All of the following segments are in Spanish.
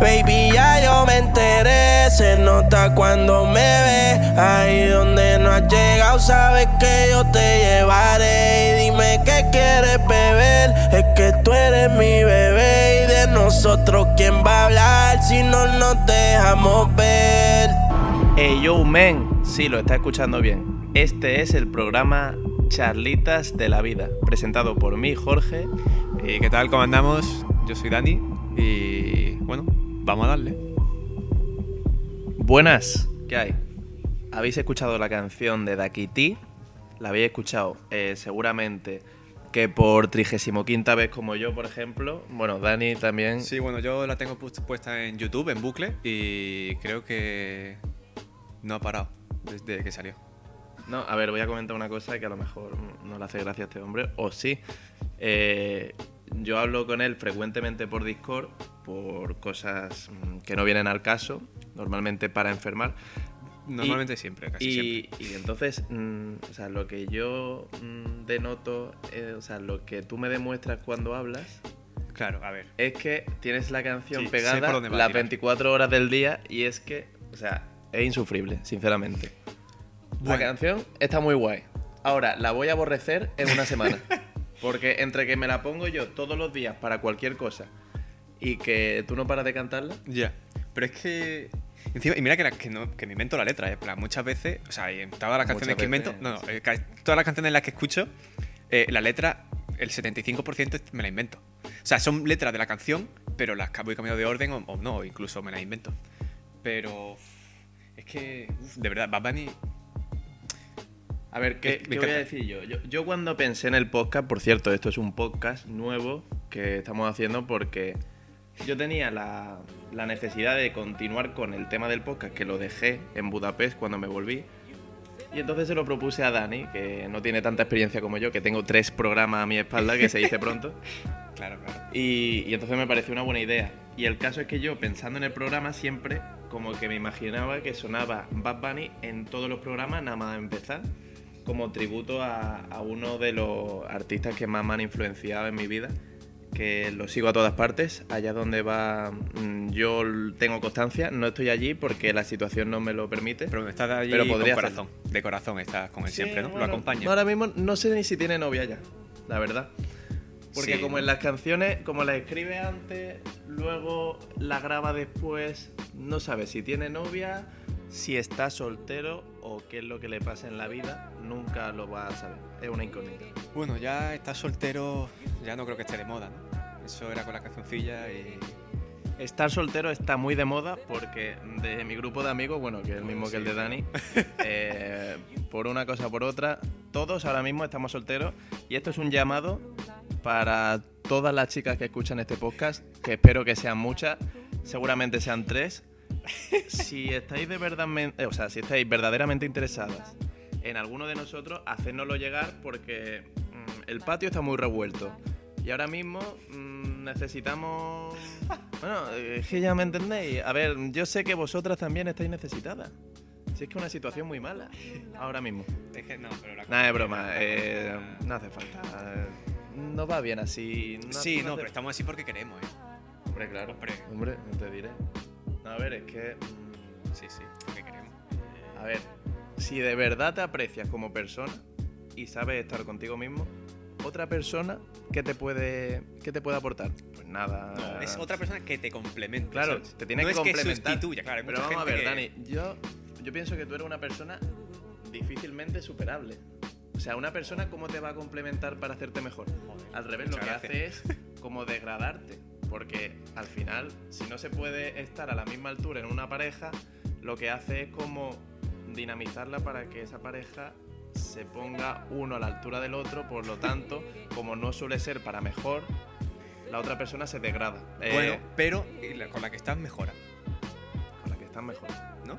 Baby, ya yo me enteré. Se nota cuando me ve. Ahí donde no has llegado, sabes que yo te llevaré. Y dime qué quieres beber. Es que tú eres mi bebé. Y de nosotros, ¿quién va a hablar si no nos dejamos ver? Hey yo, men, sí, lo está escuchando bien. Este es el programa Charlitas de la Vida, presentado por mí, Jorge. ¿Y qué tal? ¿Cómo andamos? Yo soy Dani y bueno, vamos a darle. Buenas, ¿qué hay? ¿Habéis escuchado la canción de Dakiti? La habéis escuchado eh, seguramente que por 35 vez como yo, por ejemplo. Bueno, Dani también. Sí, bueno, yo la tengo pu- puesta en YouTube, en bucle, y creo que no ha parado desde que salió. No, a ver, voy a comentar una cosa que a lo mejor no le hace gracia a este hombre, o sí. Eh, yo hablo con él frecuentemente por Discord por cosas mm, que no vienen al caso, normalmente para enfermar. Normalmente siempre, casi Y, siempre. y entonces, mm, o sea, lo que yo mm, denoto, eh, o sea, lo que tú me demuestras cuando hablas, Claro, a ver. es que tienes la canción Sí, pegada las tirar. 24 horas del día y es que, o sea, es insufrible, sinceramente. La canción está muy guay. Ahora, la voy a aborrecer en una semana. Porque entre que me la pongo yo todos los días para cualquier cosa y que tú no paras de cantarla, Ya. Pero es que. Encima, y mira que, la- que, no, que me invento la letra, ¿eh? En plan, muchas veces, o sea, en todas las canciones Muchas que invento, veces, no, no, sí. eh, todas las canciones en las que escucho, eh, la letra, el 75% me la invento. O sea, son letras de la canción, pero las voy cambiando de orden o, o no, o incluso me las invento. Pero. Es que, uf, de verdad, Bad Bunny. A ver, ¿qué, qué voy a decir yo? yo? Yo cuando pensé en el podcast, por cierto, esto es un podcast nuevo que estamos haciendo porque yo tenía la, la necesidad de continuar con el tema del podcast que lo dejé en Budapest cuando me volví. Y entonces se lo propuse a Dani, que no tiene tanta experiencia como yo, que tengo tres programas a mi espalda, que se dice pronto. Claro, claro. Y, y entonces me pareció una buena idea. Y el caso es que yo, pensando en el programa, siempre como que me imaginaba que sonaba Bad Bunny en todos los programas, nada más empezar, como tributo a, a uno de los artistas que más me han influenciado en mi vida, que lo sigo a todas partes, allá donde va mm, yo tengo constancia, no estoy allí porque la situación no me lo permite. Pero estás allí Pero podría con corazón. De corazón estás con él Sí, siempre, ¿no? bueno, Lo acompaña. Ahora mismo no sé ni si tiene novia ya, la verdad. Porque Sí, como en las canciones, como las escribe antes, luego la graba después, no sabe si tiene novia, si está soltero o qué es lo que le pasa en la vida, nunca lo va a saber. Es una incógnita. Bueno, ya estás soltero, ya no creo que esté de moda, ¿no? Eso era con la cancioncilla y. Estar soltero está muy de moda porque de mi grupo de amigos, bueno, que es el mismo que el de Dani, eh, por una cosa o por otra, todos ahora mismo estamos solteros y esto es un llamado para todas las chicas que escuchan este podcast, que espero que sean muchas, seguramente sean tres. Si estáis de verdad, o sea, si estáis verdaderamente interesadas en alguno de nosotros, hacérnoslo llegar porque mm, el patio está muy revuelto. Y ahora mismo mm, necesitamos... Bueno, eh, es que ya me entendéis. A ver, yo sé que vosotras también estáis necesitadas. Si es que es una situación muy mala ahora mismo. Es que no, pero la Nada de broma, eh, no hace falta. Eh, No va bien así. no- Sí, no, hace- pero estamos así porque queremos, ¿eh? Hombre, claro. Hombre. Hombre, no te diré. No, a ver, es que... mm, Sí, sí, porque queremos. A ver, si de verdad te aprecias como persona y sabes estar contigo mismo, otra persona, ¿qué te puede, qué te puede aportar? Pues nada. No, es otra persona que te complementa. Claro, ¿sabes? te tiene no que es que complementar. sustituya, claro. Pero vamos a ver, que- Dani, yo, yo pienso que tú eres una persona difícilmente superable. O sea, una persona, ¿cómo te va a complementar para hacerte mejor? Al revés, lo que hace es como degradarte. Porque al final, si no se puede estar a la misma altura en una pareja, lo que hace es como dinamizarla para que esa pareja se ponga uno a la altura del otro. Por lo tanto, como no suele ser para mejor, la otra persona se degrada. Eh, Bueno, pero con la que estás mejora, con la que están mejor. ¿no?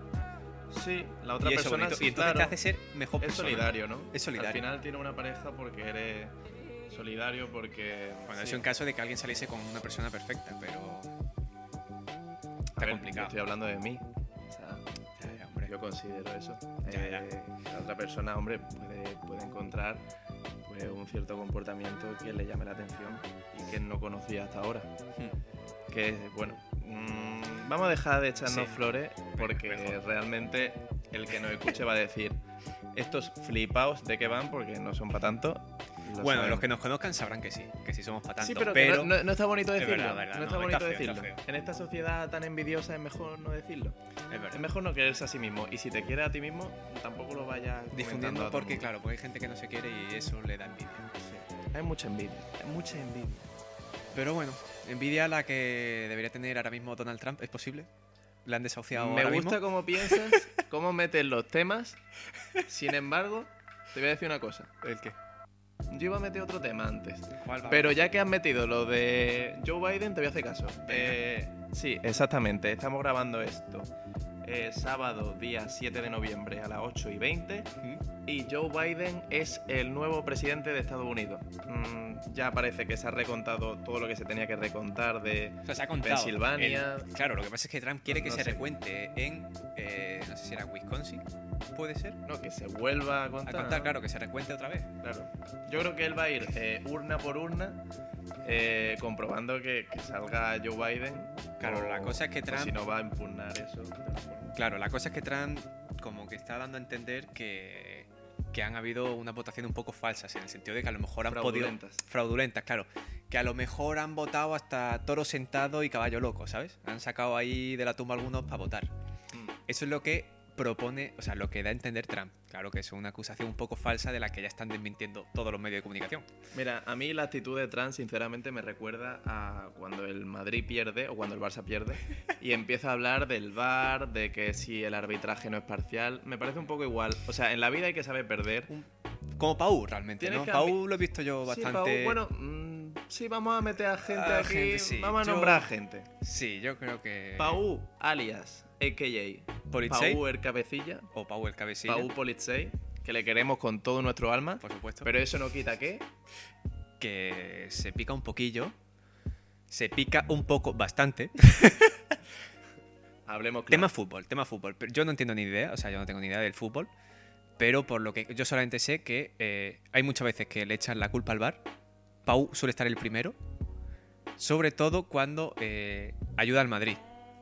Sí, la otra y persona sí, y entonces claro. te hace ser mejor Es persona. solidario, ¿no? Es solidario. Al final tiene una pareja porque eres solidario, porque. Bueno, sí. eso en caso de que alguien saliese con una persona perfecta, pero. Está ver, yo complicado. Estoy hablando de mí. O sea, Ya, yo considero eso. Ya. Eh, La otra persona, hombre, puede, puede encontrar pues, un cierto comportamiento que le llame la atención y que no conocía hasta ahora. Hmm. Que, bueno, mm, vamos a dejar de echarnos Sí. flores porque mejor. realmente el que nos escuche va a decir estos flipaos de qué van porque no son para tanto. Lo Bueno, sabemos. los que nos conozcan sabrán que sí, que sí somos para tanto. Sí, pero, pero, no, no- está bonito Es decirlo. verdad, verdad, no no, está está bonito feo, está decirlo. feo. En esta sociedad tan envidiosa es mejor no decirlo. es verdad. Es mejor no quererse a sí mismo. Y si te quieres a ti mismo, tampoco lo vayas Difundiendo porque, claro, porque hay gente que no se quiere y eso le da envidia. Sí. Hay mucha envidia. Hay mucha envidia. Pero bueno, envidia la que debería tener ahora mismo Donald Trump, ¿es posible? ¿Le han desahuciado Me ahora gusta mismo? cómo piensas, cómo metes los temas. Sin embargo, te voy a decir una cosa. ¿El qué? Yo iba a meter otro tema antes. ¿Cuál va? Pero ya que has metido lo de Joe Biden, te voy a hacer caso. Eh, sí, exactamente. Estamos grabando esto. Eh, sábado, día 7 de noviembre a las 8 y 20. ¿Mm? Y Joe Biden es el nuevo presidente de Estados Unidos. Mm, ya parece que se ha recontado todo lo que se tenía que recontar de... O sea, se ha contado. Pensilvania. El- claro, lo que pasa es que Trump quiere que No se sé. recuente en, eh, no sé si era Wisconsin, ¿puede ser? No, que se vuelva a A contar. contar, ¿no? claro, que se recuente otra vez. Claro. Yo creo que él va a ir eh, urna por urna, eh, comprobando que, que salga Joe Biden. Claro, la cosa es que Trump- Si no va a impugnar eso. Claro, la cosa es que Trump como que está dando a entender que, que han habido unas votaciones un poco falsas, en el sentido de que a lo mejor han Fraudulentas. podido... Fraudulentas, claro. Que a lo mejor han votado hasta toro sentado y caballo loco, ¿sabes? Han sacado ahí de la tumba algunos para votar. Mm. Eso es lo que propone, o sea, lo que da a entender Trump. Claro que es una acusación un poco falsa de la que ya están desmintiendo todos los medios de comunicación. Mira, a mí la actitud de Trump, sinceramente, me recuerda a cuando el Madrid pierde o cuando el Barça pierde y empieza a hablar del VAR, de que si el arbitraje no es parcial. Me parece un poco igual. O sea, en la vida hay que saber perder. Como Pau, realmente, ¿no? Pau lo he visto yo Sí, bastante... Pau, bueno, mm, sí, vamos a meter a gente A aquí. gente, sí. Vamos a Yo- nombrar a gente. Sí, yo creo que... Pau, alias, a.k.a. Politsei. Pau el cabecilla. O Pau el cabecilla. Pau Politsei, que le queremos con todo nuestro alma. por supuesto. Pero eso no quita que. que se pica un poquillo. Se pica un poco, bastante. Hablemos claro. Tema fútbol, tema fútbol. Yo no entiendo ni idea, o sea, yo no tengo ni idea del fútbol. Pero por lo que yo solamente sé que eh, hay muchas veces que le echan la culpa al bar. Pau suele estar el primero. Sobre todo cuando eh, ayuda al Madrid.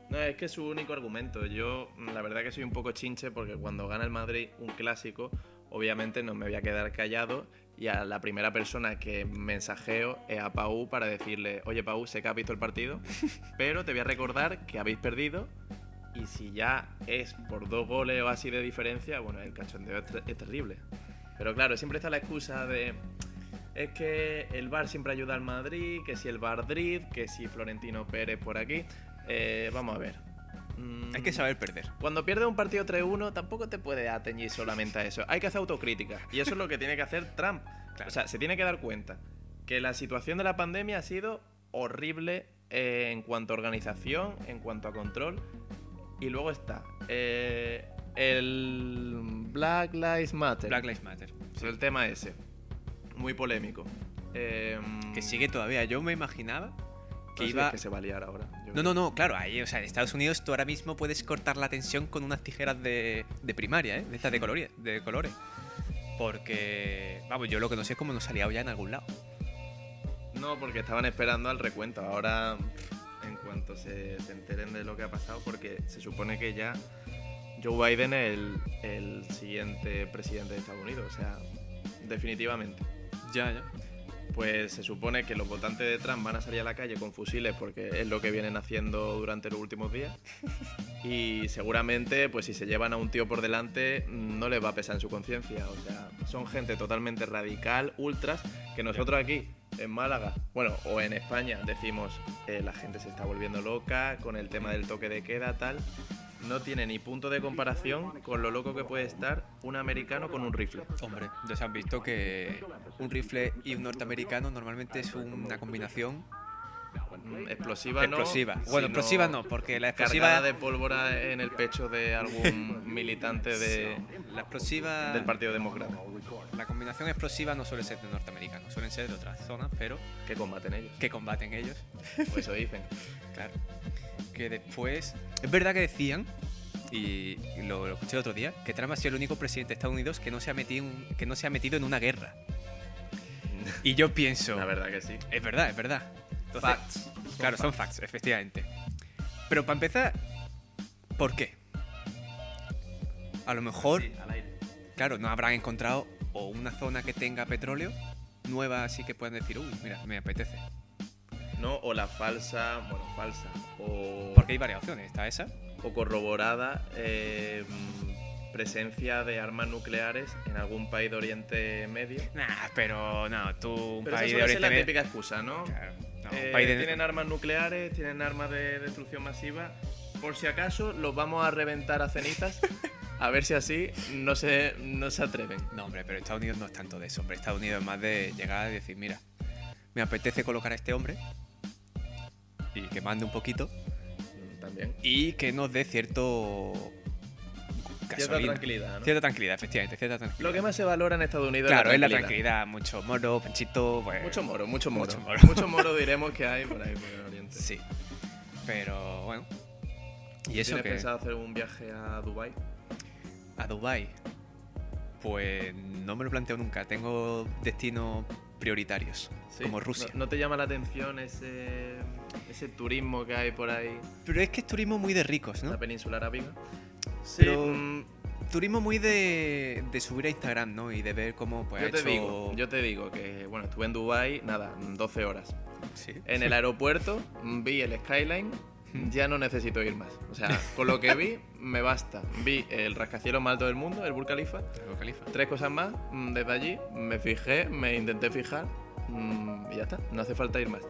No, es que es su único argumento. Yo, mm, la verdad, que soy un poco chinche porque cuando gana el Madrid un clásico, obviamente no me voy a quedar callado. Y a la primera persona que mensajeo es a Pau para decirle: Oye, Pau, sé que has visto el partido, pero te voy a recordar que habéis perdido. Y si ya es por dos goles o así de diferencia, bueno, el cachondeo es, ter- es terrible. Pero claro, siempre está la excusa de. Es que el VAR siempre ayuda al Madrid, que si el Madrid, que si Florentino Pérez por aquí. Eh, vamos a ver. Mm, Hay que saber perder. Cuando pierdes un partido 3-1, tampoco te puedes atañir solamente a eso. Hay que hacer autocrítica. Y eso es lo que tiene que hacer Trump. Claro. O sea, se tiene que dar cuenta que la situación de la pandemia ha sido horrible eh, en cuanto a organización, en cuanto a control. Y luego está eh, el Black Lives Matter. Black Lives Matter. El tema ese. Muy polémico. Em, Que sigue todavía. Yo me imaginaba que sé, iba. es que se va a liar ahora. yo No, creo. no, no, claro, ahí, o sea, en Estados Unidos tú ahora mismo puedes cortar la tensión con unas tijeras de, de primaria, ¿eh? De estas de, colores, de colores. Porque, vamos, yo lo que no sé es cómo nos ha liado ya en algún lado. No, porque estaban esperando al recuento. Ahora, en cuanto se, se enteren de lo que ha pasado, porque se supone que ya Joe Biden es el, el siguiente presidente de Estados Unidos. O sea, definitivamente. Ya, ya. Pues se supone que los votantes de Trump van a salir a la calle con fusiles porque es lo que vienen haciendo durante los últimos días. Y seguramente, pues si se llevan a un tío por delante, no les va a pesar en su conciencia. O sea, son gente totalmente radical, ultras, que nosotros aquí, en Málaga, bueno, o en España, decimos, eh, la gente se está volviendo loca con el tema del toque de queda, tal. No tiene ni punto de comparación con lo loco que puede estar un americano con un rifle. Hombre, ya se han visto que un rifle y un norteamericano normalmente es una combinación Mm, Explosiva, no. explosiva. Bueno, explosiva no, porque la explosiva. cargada de pólvora en el pecho de algún militante de, La explosiva. del Partido Demócrata La combinación explosiva no suele ser de norteamericanos, suelen ser de otras zonas, pero que combaten ellos. que combaten ellos. O eso dicen. Claro. Que después. Es verdad que decían, y lo, lo escuché el otro día, que Trump ha sido el único presidente de Estados Unidos que no se ha metido, en- que no se ha metido en una guerra. Y yo pienso. La verdad que sí. Es verdad, es verdad. Entonces, Facts. Claro, son facts, efectivamente. Pero para empezar, ¿por qué? A lo mejor, Sí, al aire. claro, no habrán encontrado o una zona que tenga petróleo nueva así que puedan decir, uy, mira, me apetece. No, o la falsa, bueno, falsa, o, Porque hay varias opciones. Está esa. o corroborada eh, mm, presencia de armas nucleares en algún país de Oriente Medio. Nah, pero no, tú, un Pero esa país de suele ser Oriente la Medio- típica excusa, ¿no? Claro, no, Eh, país de- Tienen armas nucleares, tienen armas de destrucción masiva. Por si acaso, los vamos a reventar a cenizas. a ver si así no se, no se atreven. No, hombre, pero Estados Unidos no es tanto de eso, hombre. Estados Unidos es más de llegar y decir, mira, me apetece colocar a este hombre y que mande un poquito Mm, También. y que nos dé cierto... Cierta gasolina. tranquilidad, ¿no? Cierta tranquilidad, efectivamente, cierta tranquilidad. Lo que más se valora en Estados Unidos Claro, es es la la tranquilidad. tranquilidad, mucho moro, panchito, pues... Mucho moro, mucho moro. Mucho moro. diremos que hay por ahí, por el Oriente. Sí. Pero bueno. Y eso ¿Tienes que pensado hacer un viaje a Dubai? a Dubai, pues no me lo planteo nunca. Tengo destinos prioritarios, como Rusia. ¿No, no te llama la atención ese, ese turismo que hay por ahí Pero es que es turismo muy de ricos, ¿no? la península arábiga? Sí, Pero- mm, Turismo muy de, de subir a Instagram, ¿no? Y de ver cómo pues yo ha te hecho... digo, yo te digo que bueno, estuve en Dubai, nada, 12 horas. Sí. En el aeropuerto vi el skyline, ya no necesito ir más. O sea, con lo que vi me basta. Vi el rascacielos más alto del mundo, el Burj Khalifa, Burj Khalifa. tres cosas más. mm, Desde allí me fijé, me intenté fijar mm, y ya está. No hace falta ir más.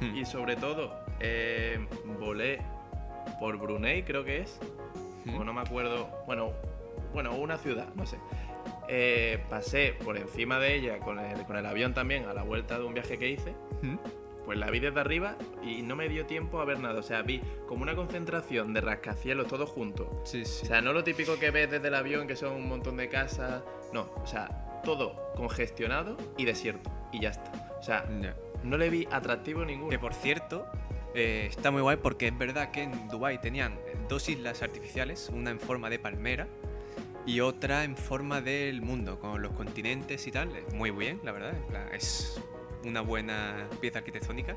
Hmm. Y sobre todo, eh, volé por Brunei, creo que es. Hmm. O no me acuerdo. Bueno, bueno, una ciudad, no sé. Eh, pasé por encima de ella con el, con el avión también a la vuelta de un viaje que hice. Hmm. Pues la vi desde arriba y no me dio tiempo a ver nada. O sea, vi como una concentración de rascacielos todos juntos. Sí, sí. O sea, no lo típico que ves desde el avión, que son un montón de casas. No, o sea, todo congestionado y desierto. Y ya está. O sea, no le vi atractivo ninguno. Que por cierto, eh, está muy guay porque es verdad que en Dubai tenían dos islas artificiales, una en forma de palmera y otra en forma del mundo, con los continentes y tal. Muy bien, la verdad. Es una buena pieza arquitectónica.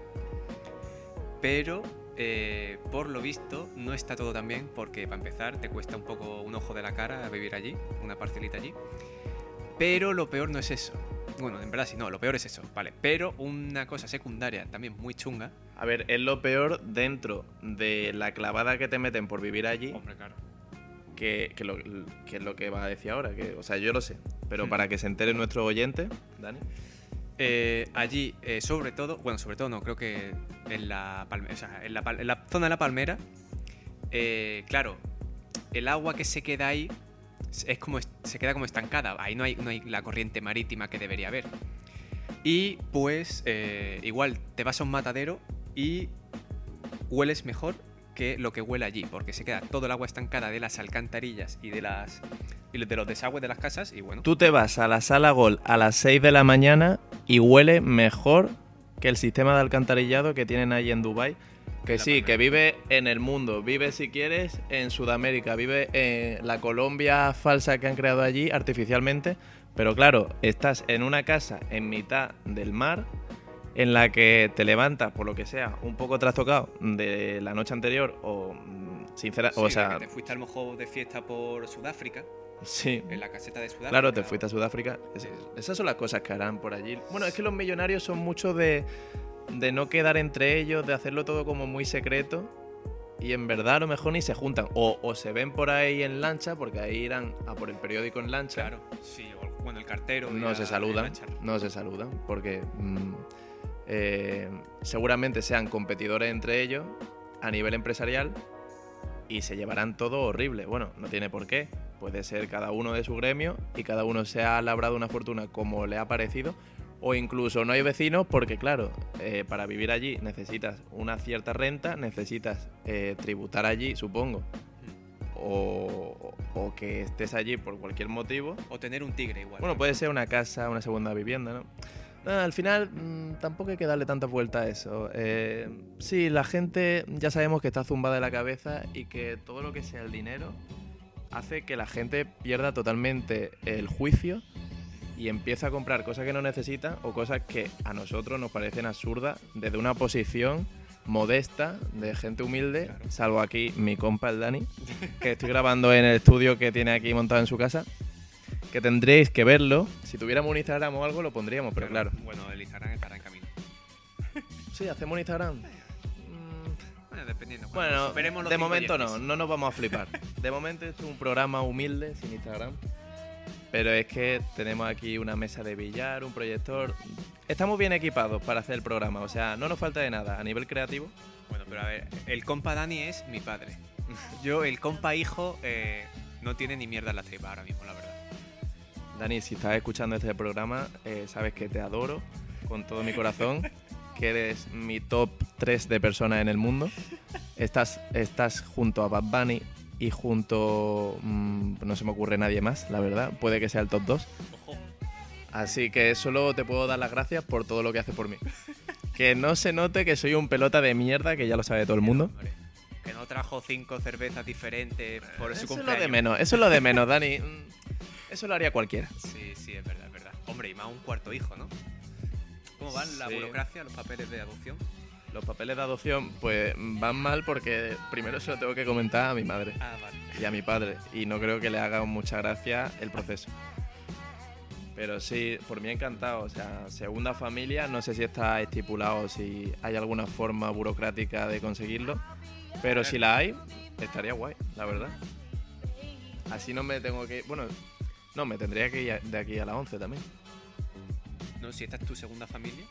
Pero, eh, por lo visto, no está todo tan bien porque, para empezar, te cuesta un poco un ojo de la cara vivir allí, una parcelita allí. Pero lo peor no es eso. Bueno, en verdad sí, no, lo peor es eso, vale. Pero una cosa secundaria también muy chunga. A ver, es lo peor dentro de la clavada que te meten por vivir allí, Hombre, claro. que, que lo, que es lo que va a decir ahora. Que, o sea, yo lo sé, pero Hmm. para que se entere nuestro oyente, Dani. Eh, allí, eh, sobre todo, bueno, sobre todo no, creo que en la, o sea, en la, zona de la palmera, eh, claro, el agua que se queda ahí es como se queda como estancada. Ahí no hay, no hay la corriente marítima que debería haber. Y pues igual te vas a un matadero y hueles mejor que lo que huele allí, porque se queda todo el agua estancada de las alcantarillas y de las y de los desagües de las casas y bueno. Tú te vas a la sala Gol a las 6 de la mañana y huele mejor que el sistema de alcantarillado que tienen ahí en Dubai. Que sí, que vive en el mundo, vive si quieres en Sudamérica, vive en la Colombia falsa que han creado allí artificialmente. Pero claro, estás en una casa en mitad del mar en la que te levantas, por lo que sea, un poco trastocado de la noche anterior o mm, sincera, Sí, o sea, que te fuiste a lo mejor de fiesta por Sudáfrica, sí, en la caseta de Sudáfrica. Claro, te fuiste a Sudáfrica. Es- esas son las cosas que harán por allí. Bueno, es que los millonarios son mucho de, de no quedar entre ellos, de hacerlo todo como muy secreto. Y en verdad a lo mejor ni se juntan. O, o se ven por ahí en lancha, porque ahí irán a por el periódico en lancha. Claro, sí, o bueno, el cartero. No se saludan. No se saludan. Porque mm, eh, seguramente sean competidores entre ellos a nivel empresarial. Y se llevarán todo horrible. Bueno, no tiene por qué. Puede ser cada uno de su gremio y cada uno se ha labrado una fortuna como le ha parecido. O incluso no hay vecinos porque, claro, eh, para vivir allí necesitas una cierta renta, necesitas eh, tributar allí, supongo. O, o que estés allí por cualquier motivo. O tener un tigre igual. Bueno, puede ser una casa, una segunda vivienda, ¿no? No, al final mm, tampoco hay que darle tanta vuelta a eso. Eh, sí, la gente ya sabemos que está zumbada de la cabeza y que todo lo que sea el dinero hace que la gente pierda totalmente el juicio y empieza a comprar cosas que no necesita o cosas que a nosotros nos parecen absurdas desde una posición modesta, de gente humilde, Claro. salvo aquí mi compa el Dani, que estoy grabando en el estudio que tiene aquí montado en su casa, que tendréis que verlo. Si tuviéramos un Instagram o algo lo pondríamos, pero claro. Bueno, el Instagram estará en camino. Sí, hacemos un Instagram. Bueno, dependiendo. Bueno, superemos los de momento no, no nos vamos a flipar. De momento es un programa humilde, sin Instagram. Pero es que tenemos aquí una mesa de billar, un proyector. Estamos bien equipados para hacer el programa, o sea, no nos falta de nada. A nivel creativo, Bueno, pero a ver, el compa Dani es mi padre. Yo, el compa hijo, eh, no tiene ni mierda en la tripa ahora mismo, la verdad. Dani, si estás escuchando este programa, eh, sabes que te adoro con todo mi corazón, que eres mi top 3 de personas en el mundo. Estás, estás junto a Bad Bunny y junto... mm, no se me ocurre nadie más, la verdad. Puede que sea el top 2. Ojo. Así que solo te puedo dar las gracias por todo lo que hace por mí. Que no se note que soy un pelota de mierda, que ya lo sabe todo el mundo. Que no trajo cinco cervezas diferentes por su Eso es lo cumpleaños. de menos, eso es lo de menos, Dani. Mm, Eso lo haría cualquiera. Sí, sí, es verdad, es verdad. Hombre, y más un cuarto hijo, ¿no? ¿Cómo van la Sí. burocracia, los papeles de adopción? Los papeles de adopción, pues van mal porque primero se lo tengo que comentar a mi madre Ah, vale. y a mi padre. Y no creo que le haga mucha gracia el proceso. Pero sí, por mí encantado. O sea, segunda familia, no sé si está estipulado, si hay alguna forma burocrática de conseguirlo. Pero si la hay, estaría guay, la verdad. Así no me tengo que... Bueno, no, me tendría que ir de aquí a las 11 también. No, si esta es tu segunda familia,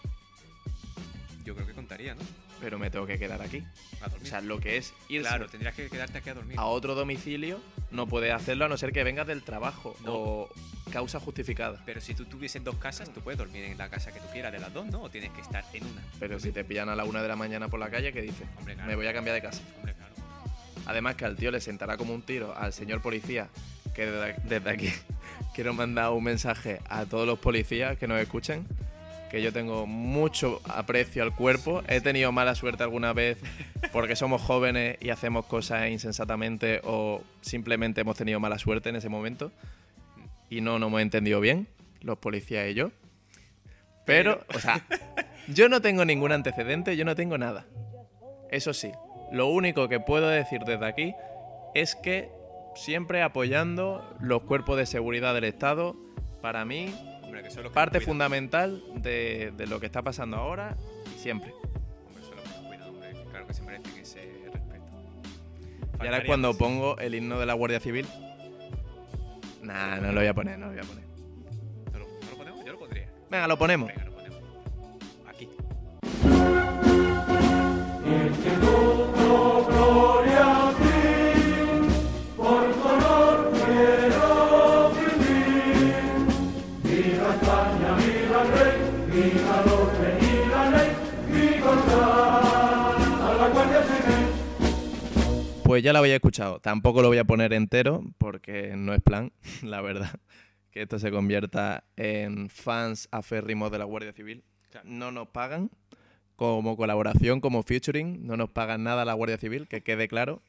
yo creo que contaría, ¿no? Pero me tengo que quedar aquí. A dormir. O sea, lo que es irse claro, tendrías que quedarte aquí a dormir. a otro domicilio, no puedes hacerlo a no ser que vengas del trabajo No. o causa justificada. Pero si tú tuvieses dos casas, tú puedes dormir en la casa que tú quieras de las dos, ¿no? O tienes que estar en una. Pero si te pillan a la una de la mañana por la calle, ¿qué dices? Hombre, claro. Me voy a cambiar de casa. Hombre, claro. Además que al tío le sentará como un tiro al señor policía, que desde, desde aquí quiero mandar un mensaje a todos los policías que nos escuchen, que yo tengo mucho aprecio al cuerpo. He tenido mala suerte alguna vez porque somos jóvenes y hacemos cosas insensatamente o simplemente hemos tenido mala suerte en ese momento y no nos hemos entendido bien, los policías y yo. Pero, o sea, yo no tengo ningún antecedente, yo no tengo nada. Eso sí, lo único que puedo decir desde aquí es que siempre apoyando los cuerpos de seguridad del Estado, para mí, Hombre, que lo que parte fundamental de, de lo que está pasando ahora y siempre. Hombre, eso es lo que hombre. Claro que se merecen ese respeto. Y ahora cuando más. pongo el himno de la Guardia Civil. Nah, no lo voy a poner, no lo voy a poner. ¿No lo, no lo ponemos? Yo lo pondría. Venga, lo ponemos. Venga, lo ponemos. Aquí. Pues ya lo había escuchado. Tampoco lo voy a poner entero porque no es plan, la verdad, que esto se convierta en fans aférrimos de la Guardia Civil. No nos pagan como colaboración, como featuring, no nos pagan nada la Guardia Civil, que quede claro.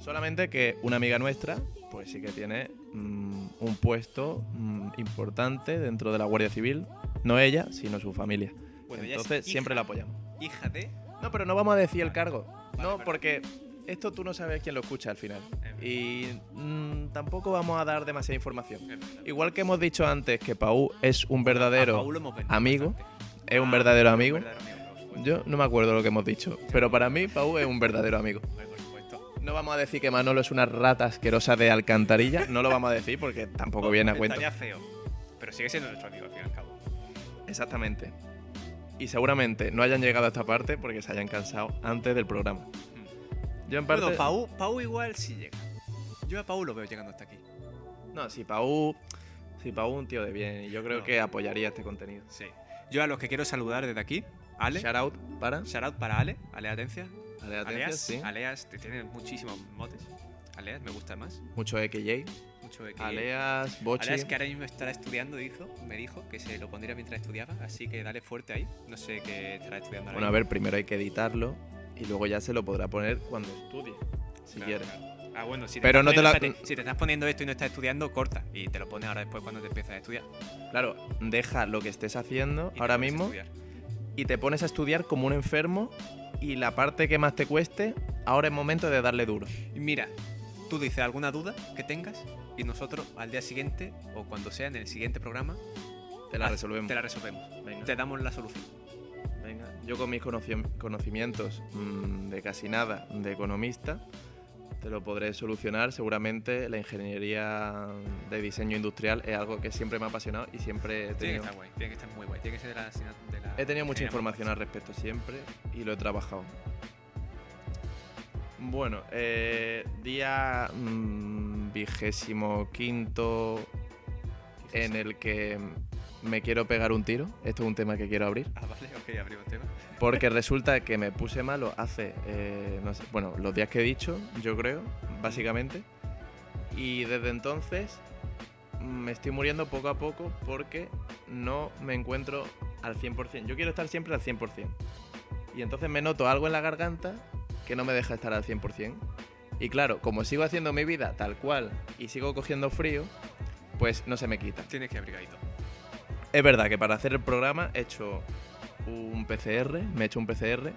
Solamente que una amiga nuestra, pues sí que tiene mm, un puesto mm, importante dentro de la Guardia Civil. No ella, sino su familia. Bueno, Entonces siempre hija- la apoyamos. Hija de. No, pero no vamos a decir el cargo. Vale, no, porque esto tú no sabes quién lo escucha al final. Y mm, tampoco vamos a dar demasiada información. Igual que hemos dicho antes que Pau es un verdadero amigo, es un Ah, verdadero un amigo. Yo no me acuerdo lo que hemos dicho, pero para mí Pau es un verdadero amigo. No vamos a decir que Manolo es una rata asquerosa de alcantarilla, no lo vamos a decir porque tampoco viene a cuento. Estaría feo. Pero sigue siendo nuestro amigo al fin y al cabo. Exactamente. Y seguramente no hayan llegado a esta parte porque se hayan cansado antes del programa. Yo en parte... Bueno, Pau, Pau igual sí llega. Yo a Pau lo veo llegando hasta aquí. No, si Pau... Si Pau un tío de bien, y yo creo No. que apoyaría este contenido. Sí. Yo a los que quiero saludar desde aquí, Ale. Shout out para... Shout out para Ale, Ale Atencia. Ale, atención, Aleas, sí. Aleas, te tiene muchísimos motes. Aleas, me gusta más. Mucho XJ. Mucho de que. Aleas, Bochi. Aleas que ahora mismo estará estudiando, dijo, me dijo que se lo pondría mientras estudiaba, así que dale fuerte ahí. No sé qué estará estudiando ahora Bueno, a ver, primero hay que editarlo y luego ya se lo podrá poner cuando estudie, si Claro, quiere. claro. Ah, bueno, si te, Pero estás no te poniendo- la- espérate, si te estás poniendo esto y no estás estudiando, corta. Y te lo pones ahora después cuando te empiezas a estudiar. Claro, deja lo que estés haciendo Y ahora mismo y te pones a estudiar como un enfermo y la parte que más te cueste, ahora es momento de darle duro. Mira, tú dices alguna duda que tengas y nosotros al día siguiente o cuando sea en el siguiente programa Te la resolvemos. Te la resolvemos. Venga. Te damos la solución. Venga, yo con mis conoci- conocimientos mm, de casi nada de economista, te lo podré solucionar. Seguramente la ingeniería de diseño industrial es algo que siempre me ha apasionado y siempre he Tiene que tenido, estar guay, tiene que estar muy guay. Tiene que ser de la, asigna- de la he tenido mucha información al respecto siempre y lo he trabajado. Bueno, eh, día mm, vigésimo quinto guay. en el que me quiero pegar un tiro. Esto es un tema que quiero abrir. Ah, vale, ok, abrimos tema. Porque resulta que me puse malo hace, eh, no sé, bueno, los días que he dicho, yo creo, básicamente. Y desde entonces me estoy muriendo poco a poco porque no me encuentro al 100%. Yo quiero estar siempre al 100%. Y entonces me noto algo en la garganta que no me deja estar al 100%. Y claro, como sigo haciendo mi vida tal cual y sigo cogiendo frío, pues no se me quita. Tienes que abrigadito. Es verdad que para hacer el programa he hecho un PCR, me he hecho un PCR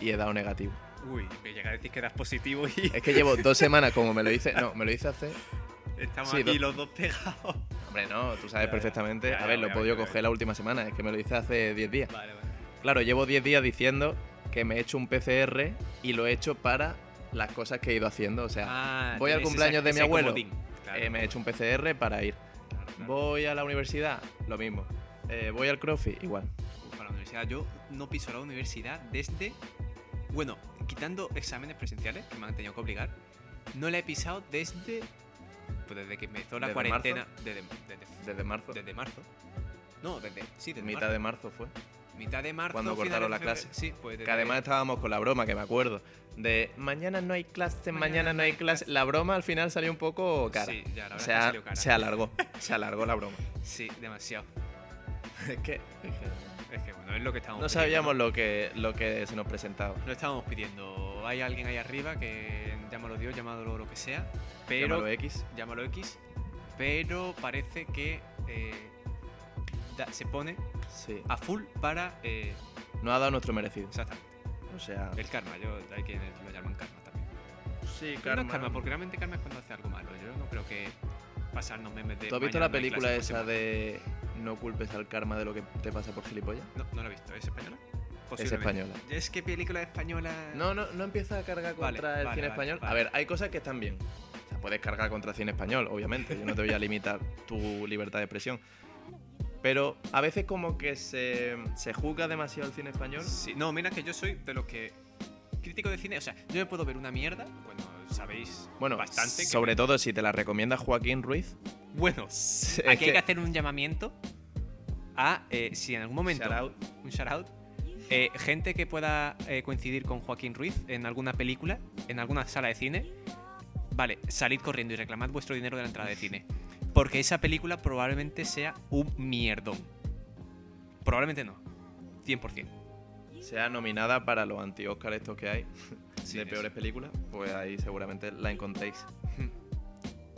y he dado negativo. Uy, me llega a decir que das positivo y Es que llevo dos semanas como me lo hice. No, me lo hice hace. estamos Sí, aquí do- los dos pegados. Hombre, no, tú sabes Ya, perfectamente. Ya, ya, A ver, lo he podido coger la última semana, es que me lo hice hace 10 días. Vale, vale. Claro, llevo 10 días diciendo que me he hecho un PCR y lo he hecho para las cosas que he ido haciendo. O sea, Ah, voy al cumpleaños esa- de mi abuelo, comodín. Claro, eh, me he hecho un PCR para ir. Voy a la universidad, lo mismo. Eh, voy al CrossFit, igual. Uf, a la universidad. Yo no piso la universidad desde. Bueno, quitando exámenes presenciales que me han tenido que obligar, no la he pisado desde. Pues desde que empezó la ¿Desde cuarentena. Desde, desde, Desde marzo. desde marzo. No, desde. Sí, desde Mitad marzo. de marzo fue. Mitad de marzo. cuando cortaron la clase. Sí, pues. Que además estábamos con la broma, que me acuerdo, de mañana no hay clase, mañana, no hay clase. La broma al final salió un poco cara. Sí, ya, la verdad se, es que ha- salió cara. se alargó, se alargó la broma. Sí, demasiado. es, que, es que bueno, es lo que estamos no pidiendo, sabíamos lo que, lo que se nos presentaba. No estábamos pidiendo. Hay alguien ahí arriba que llámalo Dios, llámalo lo que sea. Pero. Llámalo X. llámalo X, pero parece que eh, da- se pone Sí. a full para eh, No ha dado nuestro merecido. exactamente O sea, el karma. Yo hay quienes lo llaman karma también. sí, Pero no es karma, porque realmente karma es cuando hace algo malo. Yo no creo que pasarnos memes de. ¿Tú has visto la película esa de No culpes al karma de lo que te pasa por gilipollas? No, no la he visto. ¿Es española? Es española. Es que película española. No, no, no empieza a cargar Vale, contra el vale, cine vale, español. A vale. ver, hay cosas que están bien. O sea, puedes cargar contra el cine español, obviamente. Yo no te voy a limitar tu libertad de expresión. Pero a veces como que se, se juzga demasiado el cine español. Sí, no, mira que yo soy de los que. Crítico de cine, o sea, yo me puedo ver una mierda, bueno, sabéis Bueno, bastante. que sobre me- todo si te la recomienda Joaquín Ruiz. Bueno, es aquí hay que- que hacer un llamamiento a eh, si en algún momento. Shout out. Un shout out. eh, gente que pueda eh, coincidir con Joaquín Ruiz en alguna película, en alguna sala de cine. Vale, salid corriendo y reclamad vuestro dinero de la entrada de cine. Porque esa película probablemente sea un mierdón. Probablemente no. 100%. sea nominada para los anti-Oscar estos que hay Sí, de eso. peores películas, pues ahí seguramente la encontréis.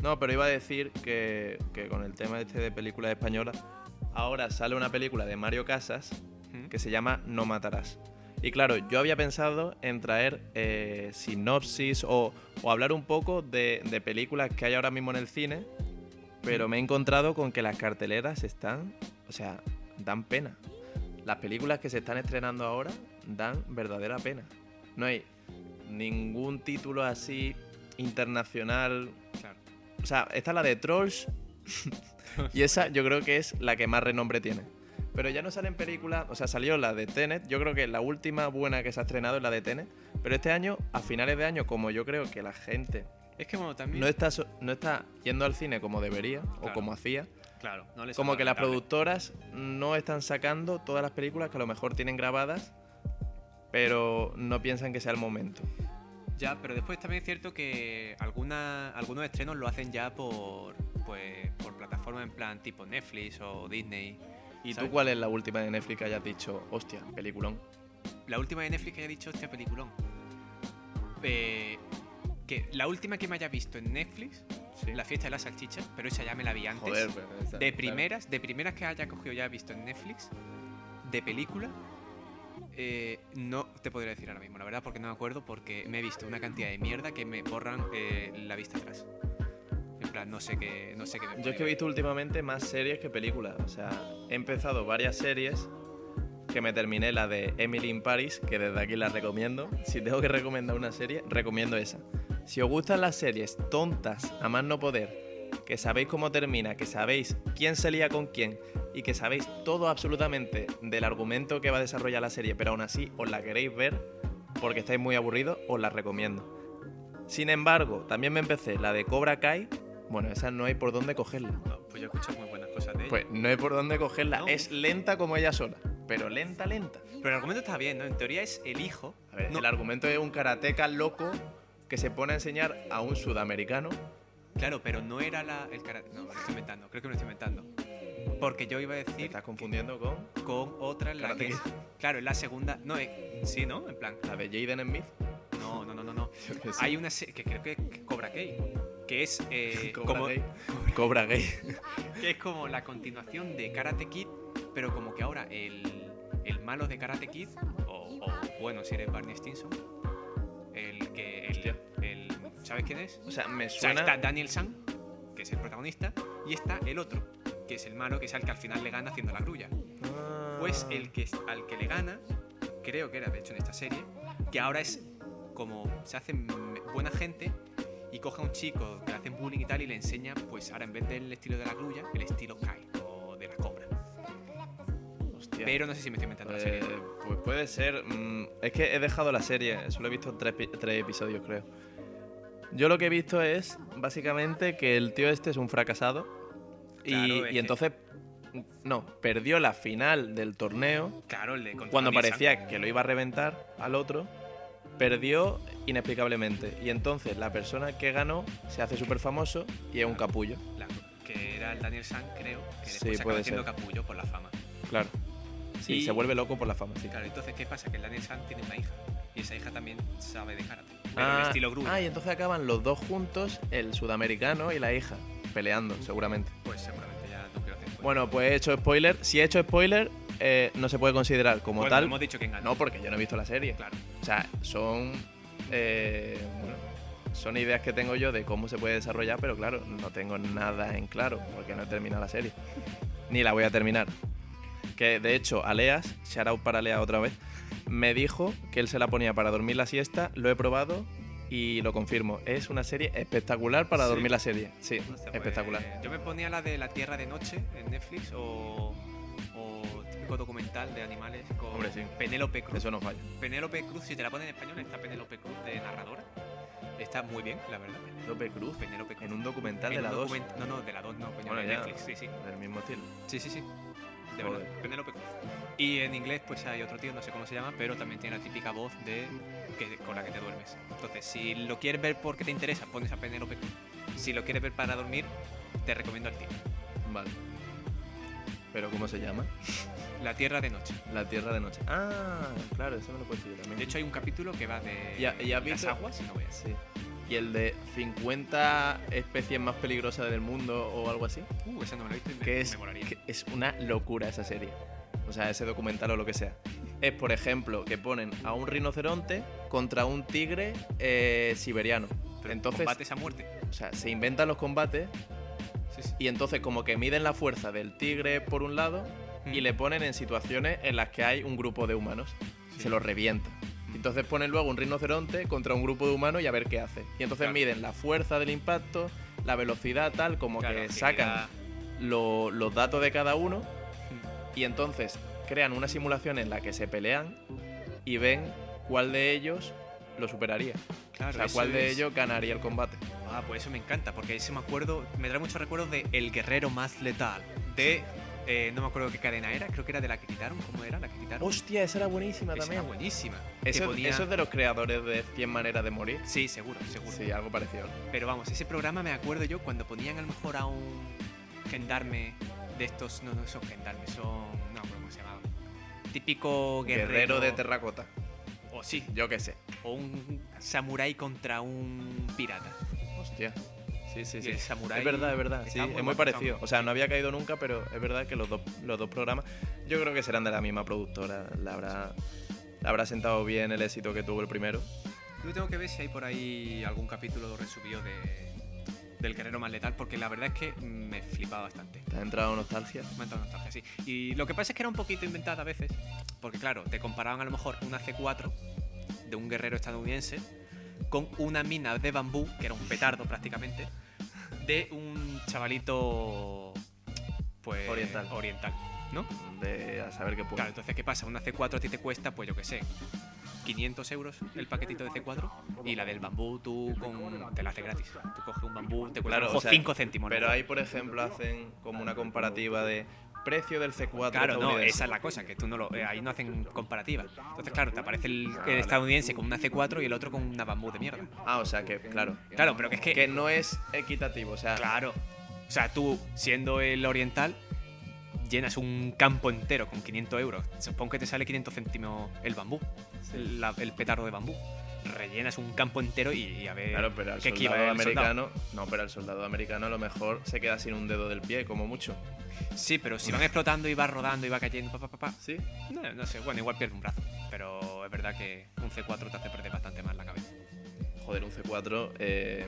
No, pero iba a decir que, que con el tema este de películas españolas, ahora sale una película de Mario Casas Ujú. que se llama No Matarás. Y claro, yo había pensado en traer eh, sinopsis o, o hablar un poco de, de películas que hay ahora mismo en el cine, pero me he encontrado con que las carteleras están, o sea, dan pena. Las películas que se están estrenando ahora dan verdadera pena. No hay ningún título así internacional. Claro. O sea, está la de Trolls y esa yo creo que es la que más renombre tiene. Pero ya no salen películas, o sea, salió la de Tenet, yo creo que la última buena que se ha estrenado es la de Tenet, pero este año, a finales de año, como yo creo que la gente Es que bueno, también. no está, no está yendo al cine como debería o como hacía, claro, no les como que las productoras no están sacando todas las películas que a lo mejor tienen grabadas, pero no piensan que sea el momento. Ya, pero después también es cierto que alguna, algunos estrenos lo hacen ya por, pues, por plataformas en plan tipo Netflix o Disney. ¿Y ¿sabes? tú cuál es la última de Netflix que hayas dicho, hostia, peliculón? La última de Netflix que haya dicho este peliculón. Eh, que la última que me haya visto en Netflix, Sí. La fiesta de la salchicha, pero esa ya me la vi antes. Joder, pero esa- de claro. primeras, de primeras que haya cogido ya visto en Netflix, de película, Eh, no te podría decir ahora mismo, la verdad, porque no me acuerdo, porque me he visto una cantidad de mierda que me borran eh, la vista atrás. En plan, no sé qué, no sé qué me Yo es que he visto últimamente más series que películas. O sea, he empezado varias series que me terminé la de Emily in Paris, que desde aquí la recomiendo. Si tengo que recomendar una serie, recomiendo esa. Si os gustan las series tontas, a más no poder, que sabéis cómo termina, que sabéis quién se lía con quién y que sabéis todo absolutamente del argumento que va a desarrollar la serie, pero aún así os la queréis ver porque estáis muy aburridos, os la recomiendo. Sin embargo, también me empecé la de Cobra Kai. Bueno, esa no hay por dónde cogerla. No, pues yo he escuchado muy buenas cosas de ella. Pues no hay por dónde cogerla. No. Es lenta como ella sola. Pero lenta, lenta. Pero el argumento está bien, ¿no? En teoría es el hijo. A ver, no, el argumento es un karateca loco que se pone a enseñar a un sudamericano. Claro, pero no era la, el karate. No, me lo estoy inventando. Creo que me lo estoy inventando. Porque yo iba a Te decir estás confundiendo con con otra en la Karate que es- Claro, en la segunda. No, eh, sí, ¿no? En plan. la de Jaden Smith. No, no, no, no. no. Hay una que creo que, que Cobra Kai. Que es. eh, Cobra como, Gay. Cobra Gay. que es como la continuación de Karate Kid, pero como que ahora el, el malo de Karate Kid, o, o, bueno, si eres Barney Stinson, ¿Sabes quién es? O sea, me O sea, suena. está Daniel San, que es el protagonista, y está el otro, que es el malo, que es el que al final le gana haciendo la grulla. Ah. Pues el que al que le gana, creo que era de hecho en esta serie, que ahora es como se hace buena gente y coge a un chico que le hacen bullying y tal y le enseña, pues ahora en vez del estilo de la grulla, el estilo Kai o de la cobra. Hostia. Pero no sé si me estoy inventando la serie. pues puede ser. mm, es que he dejado la serie, solo he visto tres, tres episodios, creo. Yo lo que he visto es básicamente que el tío este es un fracasado. y, Claro, entonces. No, perdió la final del torneo. Claro, contra Cuando parecía que lo iba a reventar al otro, perdió inexplicablemente. Y entonces la persona que ganó se hace súper famoso y es un capullo. La- que era el Daniel San, creo, que Sí, después se puede ser. capullo por la fama. Claro. Sí, Y- se vuelve loco por la fama, sí. Claro, entonces, ¿qué pasa? Que el Daniel San tiene una hija y esa hija también sabe de karate. Pero Ah, estilo grulla. ah, y entonces acaban los dos juntos, el sudamericano y la hija, peleando, seguramente. Pues seguramente ya no quiero hacer spoiler. Bueno, pues he hecho spoiler. Si he hecho spoiler, eh, no se puede considerar como Bueno, tal. hemos dicho ganó. No, porque yo no he visto la serie. Claro. O sea, son. eh, bueno, son ideas que tengo yo de cómo se puede desarrollar, pero claro, no tengo nada en claro, porque no he terminado la serie. Ni la voy a terminar. Que de hecho, Aleas, shout out para Aleas otra vez, me dijo que él se la ponía para dormir la siesta, lo he probado y lo confirmo. Es una serie espectacular para Sí. dormir la serie. Sí, Hostia, pues, espectacular. yo me ponía la de La Tierra de Noche en Netflix o, o típico documental de animales con Hombre, sí. Penélope Cruz. Eso no falla. Penélope Cruz, si te la ponen en español, está Penélope Cruz de narradora. Está muy bien, la verdad. Penélope Cruz. Penélope Cruz. En un documental En de la un 2. document- No, no, de la 2 no, coño, Bueno, de. Netflix, sí, sí. Del mismo estilo. Sí, sí, sí. De Joder. verdad, Penélope Cruz. Y en inglés, pues hay otro tío, no sé cómo se llama, pero también tiene la típica voz de que, con la que te duermes. Entonces, si lo quieres ver porque te interesa, pones a Penélope Cruz. Si lo quieres ver para dormir, te recomiendo al tío. Vale. ¿Pero cómo se llama? La Tierra de Noche. La Tierra de Noche. Ah, claro, eso me lo he puesto yo también. De hecho, hay un capítulo que va de ¿Y ha- y has las visto- aguas y no veas. sí. ¿Y el de 50 especies más peligrosas del mundo o algo así? Uh, esa no me lo he visto y me, Que me es, molaría. que es una locura esa serie. O sea, ese documental o lo que sea. Es, por ejemplo, que ponen a un rinoceronte contra un tigre eh, siberiano. Pero Entonces, combates a muerte. o sea, se inventan los combates Sí, sí. y entonces como que miden la fuerza del tigre por un lado y Mm. le ponen en situaciones en las que hay un grupo de humanos. Sí. Se los revienta. Mm. Entonces ponen luego un rinoceronte contra un grupo de humanos y a ver qué hace. Y entonces Claro. miden la fuerza del impacto, la velocidad, tal, como Claro, que sacan lo- los datos de cada uno. Y entonces crean una simulación en la que se pelean y ven cuál de ellos lo superaría. Claro, o sea, cuál de ellos ganaría el combate. Ah, pues eso me encanta, porque ese me acuerdo, me trae muchos recuerdos de El Guerrero Más Letal. De, eh, no me acuerdo qué cadena era, creo que era de la que quitaron, ¿cómo era la que quitaron? Hostia, esa era buenísima Esa también. era buenísima. Eso, eso es de los creadores de 100 maneras de morir. Sí, seguro, seguro. Sí, algo parecido. Pero vamos, ese programa me acuerdo yo cuando ponían a lo mejor a un gendarme de estos, no, no son gendarmes, son, no cómo se llamaba. Típico guerrero, Guerrero de terracota. O sí, Yo qué sé. o un samurái contra un pirata. Hostia. Sí, Sí, sí, el samurái es verdad, es verdad. Sí, muy es muy parecido. O sea, no había caído nunca, pero es verdad que los dos, los dos programas, yo creo que serán de la misma productora. La habrá, la habrá sentado bien el éxito que tuvo el primero. Yo tengo que ver si hay por ahí algún capítulo resubido de, del Guerrero Más Letal, porque la verdad es que me flipaba bastante. ¿Te ha entrado nostalgia? Me ha entrado nostalgia, sí. Y lo que pasa es que era un poquito inventada a veces, porque claro, te comparaban a lo mejor una C4 de un guerrero estadounidense con una mina de bambú, que era un petardo prácticamente, de un chavalito pues Oriental. oriental, ¿no? De a saber qué puede. Claro, entonces, ¿qué pasa? Una C4 a ti te cuesta, pues yo qué sé, 500 euros el paquetito de C4 y la del bambú tú con, te la hace gratis. Tú coges un bambú, te cuesta Claro, a lo o sea, 5 céntimos. Pero ¿no? ahí, por ejemplo, hacen como una comparativa de precio del C4 Claro, no, esa es la cosa, que tú no lo, eh, ahí no hacen comparativa. Entonces, claro, te aparece el, el estadounidense con una C4 y el otro con una bambú de mierda. Ah, o sea que, claro. Claro, pero que es que, Que no es equitativo, o sea, claro, o sea, tú siendo el oriental llenas un campo entero con 500 euros. Supongo que te sale 500 céntimos el bambú, el, la- el petardo de bambú. Rellenas un campo entero y, y a ver Claro, pero al qué soldado el soldado. americano, no, pero al soldado americano a lo mejor se queda sin un dedo del pie, como mucho. Sí, pero si van explotando y va rodando y va cayendo, pa, pa, pa, pa, ¿Sí? No, no sé, bueno, igual pierde un brazo. Pero es verdad que un C4 te hace perder bastante más la cabeza. Joder, un C4 eh,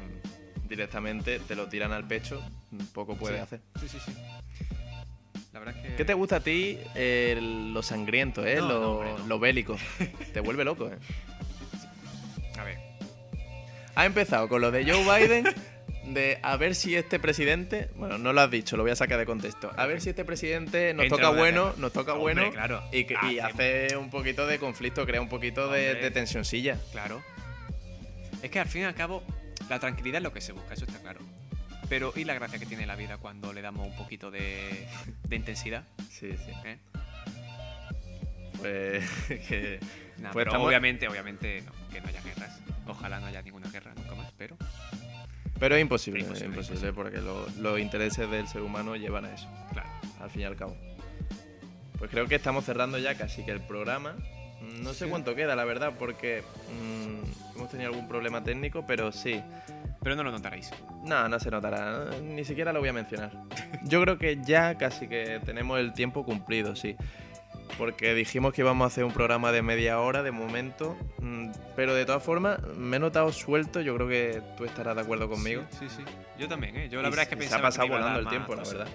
directamente te lo tiran al pecho, poco puede Sí. hacer. Sí, sí, sí. La verdad es que. ¿Qué te gusta a ti eh, lo sangriento, eh? No, lo, no, hombre, no. lo bélico? te vuelve loco, eh. A ver. Ha empezado con lo de Joe Biden, de a ver si este presidente, bueno, no lo has dicho, lo voy a sacar de contexto, a ver si este presidente nos Entra toca bueno, nos toca Hombre, bueno claro. y, y Hace- un poquito de conflicto, crea un poquito de, de tensioncilla. Claro. Es que al fin y al cabo, la tranquilidad es lo que se busca, eso está claro. Pero, ¿y la gracia que tiene la vida cuando le damos un poquito de, de intensidad? Sí, sí. ¿eh? Pues que Nah, Pues pero estamos- obviamente, obviamente, no, que no haya guerras. Ojalá no haya ninguna guerra nunca más, pero. Pero es imposible, Imposible, es imposible, porque lo- los intereses del ser humano llevan a eso, Claro. al fin y al cabo. Pues creo que estamos cerrando ya casi que el programa. No sé Sí. cuánto queda, la verdad, porque mm, hemos tenido algún problema técnico, pero sí. Pero no lo notaréis. No, no se notará, ¿no? ni siquiera lo voy a mencionar. Yo creo que ya casi que tenemos el tiempo cumplido, sí. Porque dijimos que íbamos a hacer un programa de media hora de momento, mm, pero de todas formas me he notado suelto, yo creo que tú estarás de acuerdo conmigo. Sí, sí, sí. Yo también, ¿eh? Yo la Y verdad es que se pensaba ha pasado que volando el tiempo, la verdad.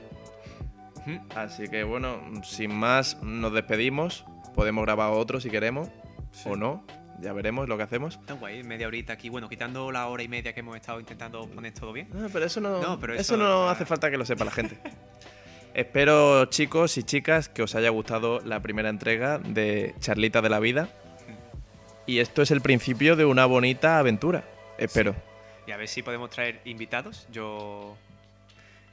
Así que bueno, sin más, nos despedimos. Podemos grabar otro si queremos, Sí. o no, ya veremos lo que hacemos. Está guay, media horita aquí. Bueno, quitando la hora y media que hemos estado intentando poner todo bien. Ah, pero eso no, No, pero eso, eso- no hace falta que lo sepa la gente. Espero, chicos y chicas, que os haya gustado la primera entrega de Charlita de la Vida. Y esto es el principio de una bonita aventura. Espero. Y a ver si podemos traer invitados. Yo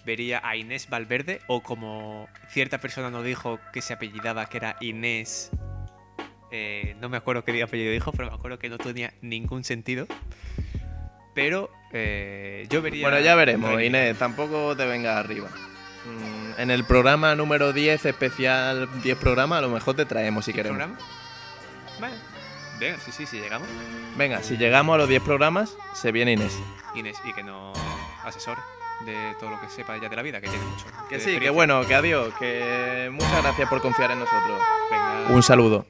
vería a Inés Valverde o como cierta persona nos dijo que se apellidaba que era Inés. Eh, no me acuerdo qué apellido dijo, pero me acuerdo que no tenía ningún sentido. Pero eh, yo vería. Bueno, ya veremos, Inés, tampoco te vengas arriba. Mm, En el programa número 10, especial 10 programa, a lo mejor te traemos si queremos. programa. Vale. Venga, sí, sí, sí, llegamos. Venga, si llegamos a los 10 programas, se viene Inés. Inés y que nos asesore de todo lo que sepa ella de la vida, que tiene mucho. Que sí, que bueno, que adiós, que muchas gracias por confiar en nosotros. Venga. Un saludo.